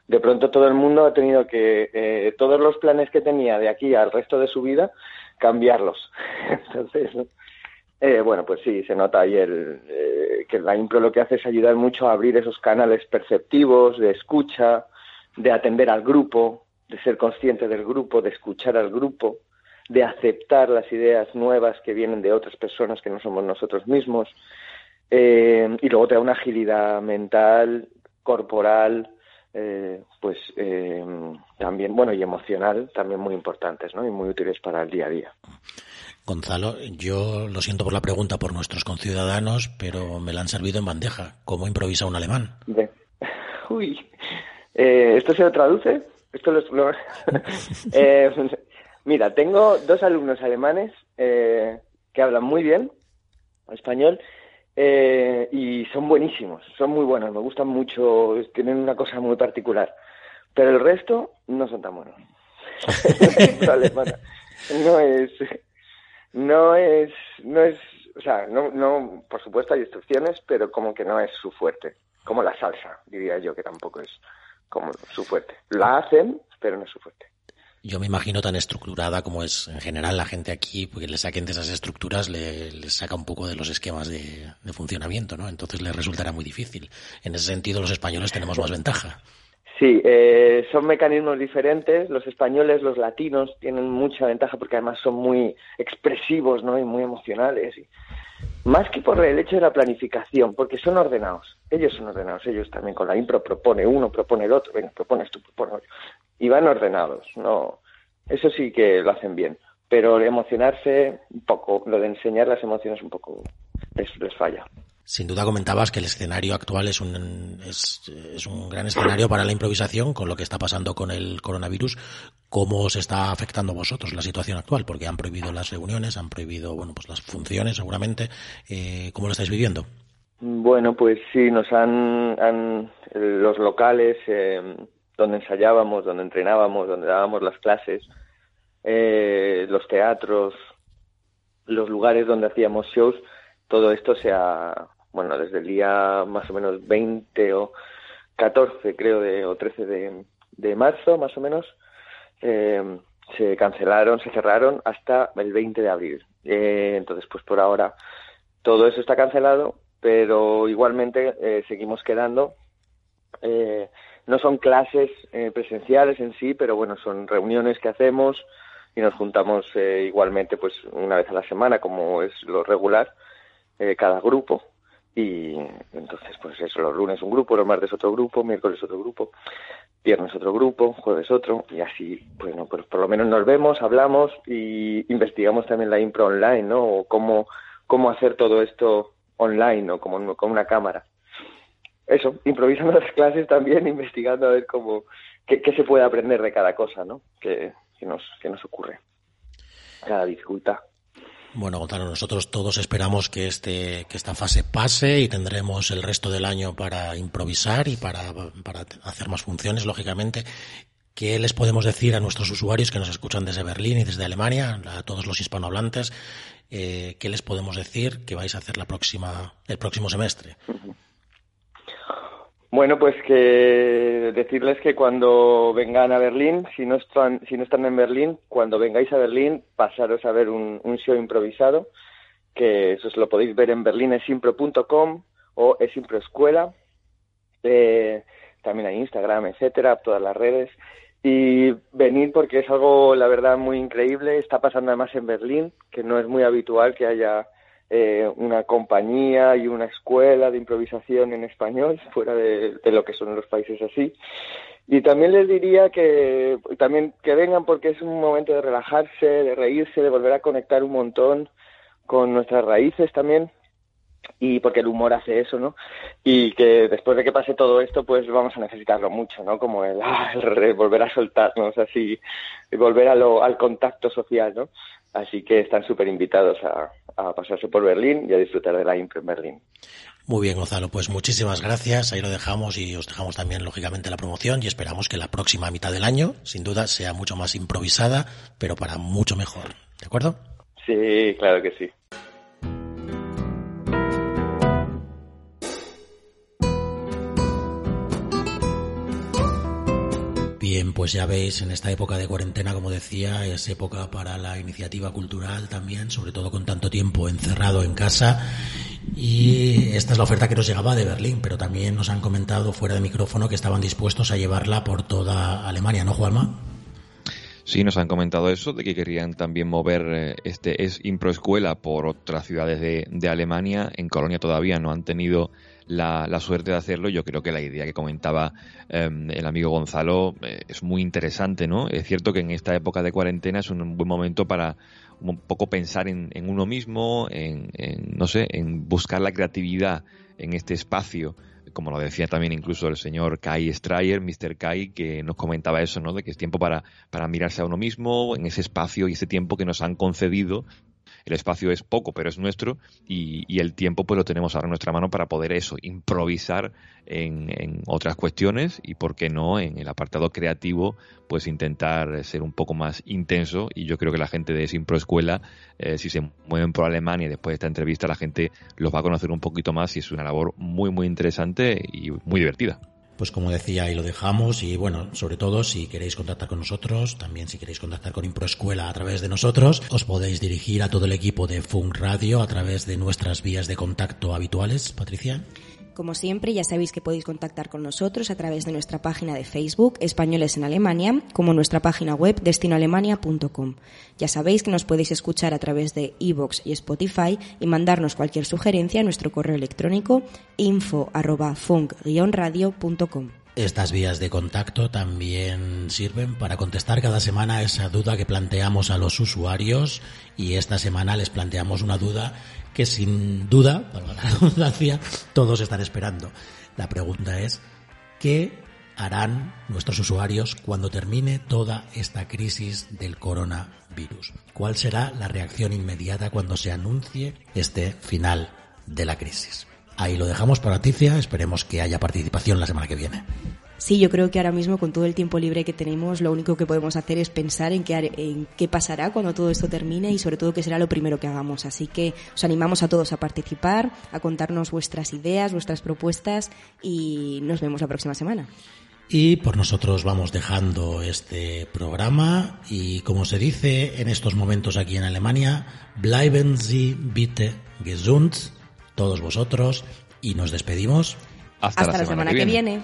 de pronto todo el mundo ha tenido que, todos los planes que tenía de aquí al resto de su vida, cambiarlos. Entonces, bueno, pues sí, se nota ahí el, que la impro lo que hace es ayudar mucho a abrir esos canales perceptivos, de escucha, de atender al grupo, de ser consciente del grupo, de escuchar al grupo, de aceptar las ideas nuevas que vienen de otras personas que no somos nosotros mismos. Eh, y luego te da una agilidad mental, corporal, eh, pues eh, también, bueno, y emocional, también muy importantes, ¿no? Y muy útiles para el día a día. Gonzalo, yo lo siento por la pregunta por nuestros conciudadanos, pero me la han servido en bandeja. ¿Cómo improvisa un alemán? Uy, eh, ¿Esto se lo traduce? Esto lo, eh, mira, tengo dos alumnos alemanes eh, que hablan muy bien español y son buenísimos, son muy buenos, me gustan mucho, tienen una cosa muy particular. Pero el resto no son tan buenos. no es, no es, no es, o sea, no, no, por supuesto hay instrucciones, pero como que no es su fuerte, como la salsa, diría yo que tampoco es como su fuerte. La hacen, pero no es su fuerte. Yo me imagino tan estructurada como es en general la gente aquí, porque le saquen de esas estructuras, le, saca un poco de los esquemas de, funcionamiento, ¿no? Entonces les resultará muy difícil. En ese sentido, los españoles tenemos más ventaja. Sí, eh, son mecanismos diferentes. Los españoles, los latinos tienen mucha ventaja porque además son muy expresivos, ¿no? Y muy emocionales. Más que por el hecho de la planificación, porque son ordenados. Ellos son ordenados, ellos también con la impro propone uno, propone el otro, venga, propones tú, propone otro. Y van ordenados, no. Eso sí que lo hacen bien. Pero emocionarse un poco, lo de enseñar las emociones un poco les, les falla. Sin duda comentabas que el escenario actual es un, es, es, un gran escenario para la improvisación con lo que está pasando con el coronavirus. ¿Cómo os está afectando a vosotros la situación actual? Porque han prohibido las reuniones, han prohibido bueno, pues las funciones seguramente. Eh, ¿Cómo lo estáis viviendo? Bueno, pues sí, nos han, han los locales eh, donde ensayábamos, donde entrenábamos, donde dábamos las clases, eh, los teatros, los lugares donde hacíamos shows, todo esto se ha, bueno, desde el día más o menos 20 o 14, creo, de, o 13 de, de marzo, más o menos, eh, se cancelaron, se cerraron hasta el 20 de abril. Eh, entonces, pues por ahora todo eso está cancelado, pero igualmente eh, seguimos quedando. No son clases presenciales en sí, pero bueno, son reuniones que hacemos y nos juntamos igualmente pues una vez a la semana, como es lo regular, cada grupo y entonces, pues eso, los lunes un grupo, los martes otro grupo, miércoles otro grupo, viernes otro grupo, jueves otro, y así, bueno, pues por lo menos nos vemos, hablamos y investigamos también la impro online, ¿no? O cómo, cómo hacer todo esto online, o como con una cámara. Eso, improvisando las clases también, investigando a ver cómo, qué, qué se puede aprender de cada cosa, ¿no? Que, que, nos, que nos ocurre. Cada dificultad. Bueno, Gonzalo, nosotros todos esperamos que este que esta fase pase y tendremos el resto del año para improvisar y para, para hacer más funciones, lógicamente. ¿Qué les podemos decir a nuestros usuarios que nos escuchan desde Berlín y desde Alemania, a todos los hispanohablantes? Eh, ¿Qué les podemos decir que vais a hacer la próxima, el próximo semestre? Bueno, pues que decirles que cuando vengan a Berlín, si no están, si no están en Berlín, cuando vengáis a Berlín, pasaros a ver un, show improvisado, que eso lo podéis ver en berlinesimpro.com o esimproescuela, eh, también hay Instagram, etcétera, todas las redes. Y venir porque es algo, la verdad, muy increíble. Está pasando además en Berlín, que no es muy habitual que haya eh, una compañía y una escuela de improvisación en español, fuera de, lo que son los países así. Y también les diría que también que vengan porque es un momento de relajarse, de reírse, de volver a conectar un montón con nuestras raíces también y porque el humor hace eso, ¿no? Y que después de que pase todo esto, pues vamos a necesitarlo mucho, ¿no? Como el, volver a soltarnos así, volver a lo, al contacto social, ¿no? Así que están súper invitados a, a, pasarse por Berlín y a disfrutar de la en Berlín. Muy bien, Gonzalo, pues muchísimas gracias. Ahí lo dejamos y os dejamos también, lógicamente, la promoción y esperamos que la próxima mitad del año, sin duda, sea mucho más improvisada, pero para mucho mejor. ¿De acuerdo? Sí, claro que sí. Pues ya veis, en esta época de cuarentena, como decía, es época para la iniciativa cultural también, sobre todo con tanto tiempo encerrado en casa. Y esta es la oferta que nos llegaba de Berlín, pero también nos han comentado fuera de micrófono que estaban dispuestos a llevarla por toda Alemania, ¿no, Juanma? Sí, nos han comentado eso, de que querían también mover eh, este es por otras ciudades de, de Alemania. En Colonia todavía no han tenido la, suerte de hacerlo. Yo creo que la idea que comentaba em, el amigo Gonzalo eh, es muy interesante, ¿no? Es cierto que en esta época de cuarentena es un buen momento para un poco pensar en, uno mismo, en, no sé, en buscar la creatividad en este espacio como lo decía también incluso el señor Kai Strayer, Mr. Kai, que nos comentaba eso, ¿no? De que es tiempo para, para mirarse a uno mismo, en ese espacio y ese tiempo que nos han concedido el espacio es poco, pero es nuestro y, el tiempo pues lo tenemos ahora en nuestra mano para poder eso, improvisar en, otras cuestiones y, por qué no, en el apartado creativo, pues intentar ser un poco más intenso y yo creo que la gente de Simpro Escuela, eh, si se mueven por Alemania después de esta entrevista, la gente los va a conocer un poquito más y es una labor muy, muy interesante y muy divertida pues como decía, ahí lo dejamos y bueno, sobre todo si queréis contactar con nosotros, también si queréis contactar con Improescuela a través de nosotros, os podéis dirigir a todo el equipo de Funk Radio a través de nuestras vías de contacto habituales, Patricia. Como siempre, ya sabéis que podéis contactar con nosotros a través de nuestra página de Facebook, Españoles en Alemania, como nuestra página web, destinoalemania.com. Ya sabéis que nos podéis escuchar a través de iVoox y Spotify y mandarnos cualquier sugerencia a nuestro correo electrónico info.funk-radio.com. Estas vías de contacto también sirven para contestar cada semana esa duda que planteamos a los usuarios y esta semana les planteamos una duda que sin duda, para la redundancia, todos están esperando. La pregunta es, ¿qué harán nuestros usuarios cuando termine toda esta crisis del coronavirus? ¿Cuál será la reacción inmediata cuando se anuncie este final de la crisis? Ahí lo dejamos para Ticia, esperemos que haya participación la semana que viene. Sí, yo creo que ahora mismo con todo el tiempo libre que tenemos, lo único que podemos hacer es pensar en qué, en qué pasará cuando todo esto termine y sobre todo qué será lo primero que hagamos. Así que os animamos a todos a participar, a contarnos vuestras ideas, vuestras propuestas y nos vemos la próxima semana. Y por nosotros vamos dejando este programa y como se dice en estos momentos aquí en Alemania, bleiben Sie bitte gesund, todos vosotros, y nos despedimos. Hasta, la, semana, que viene.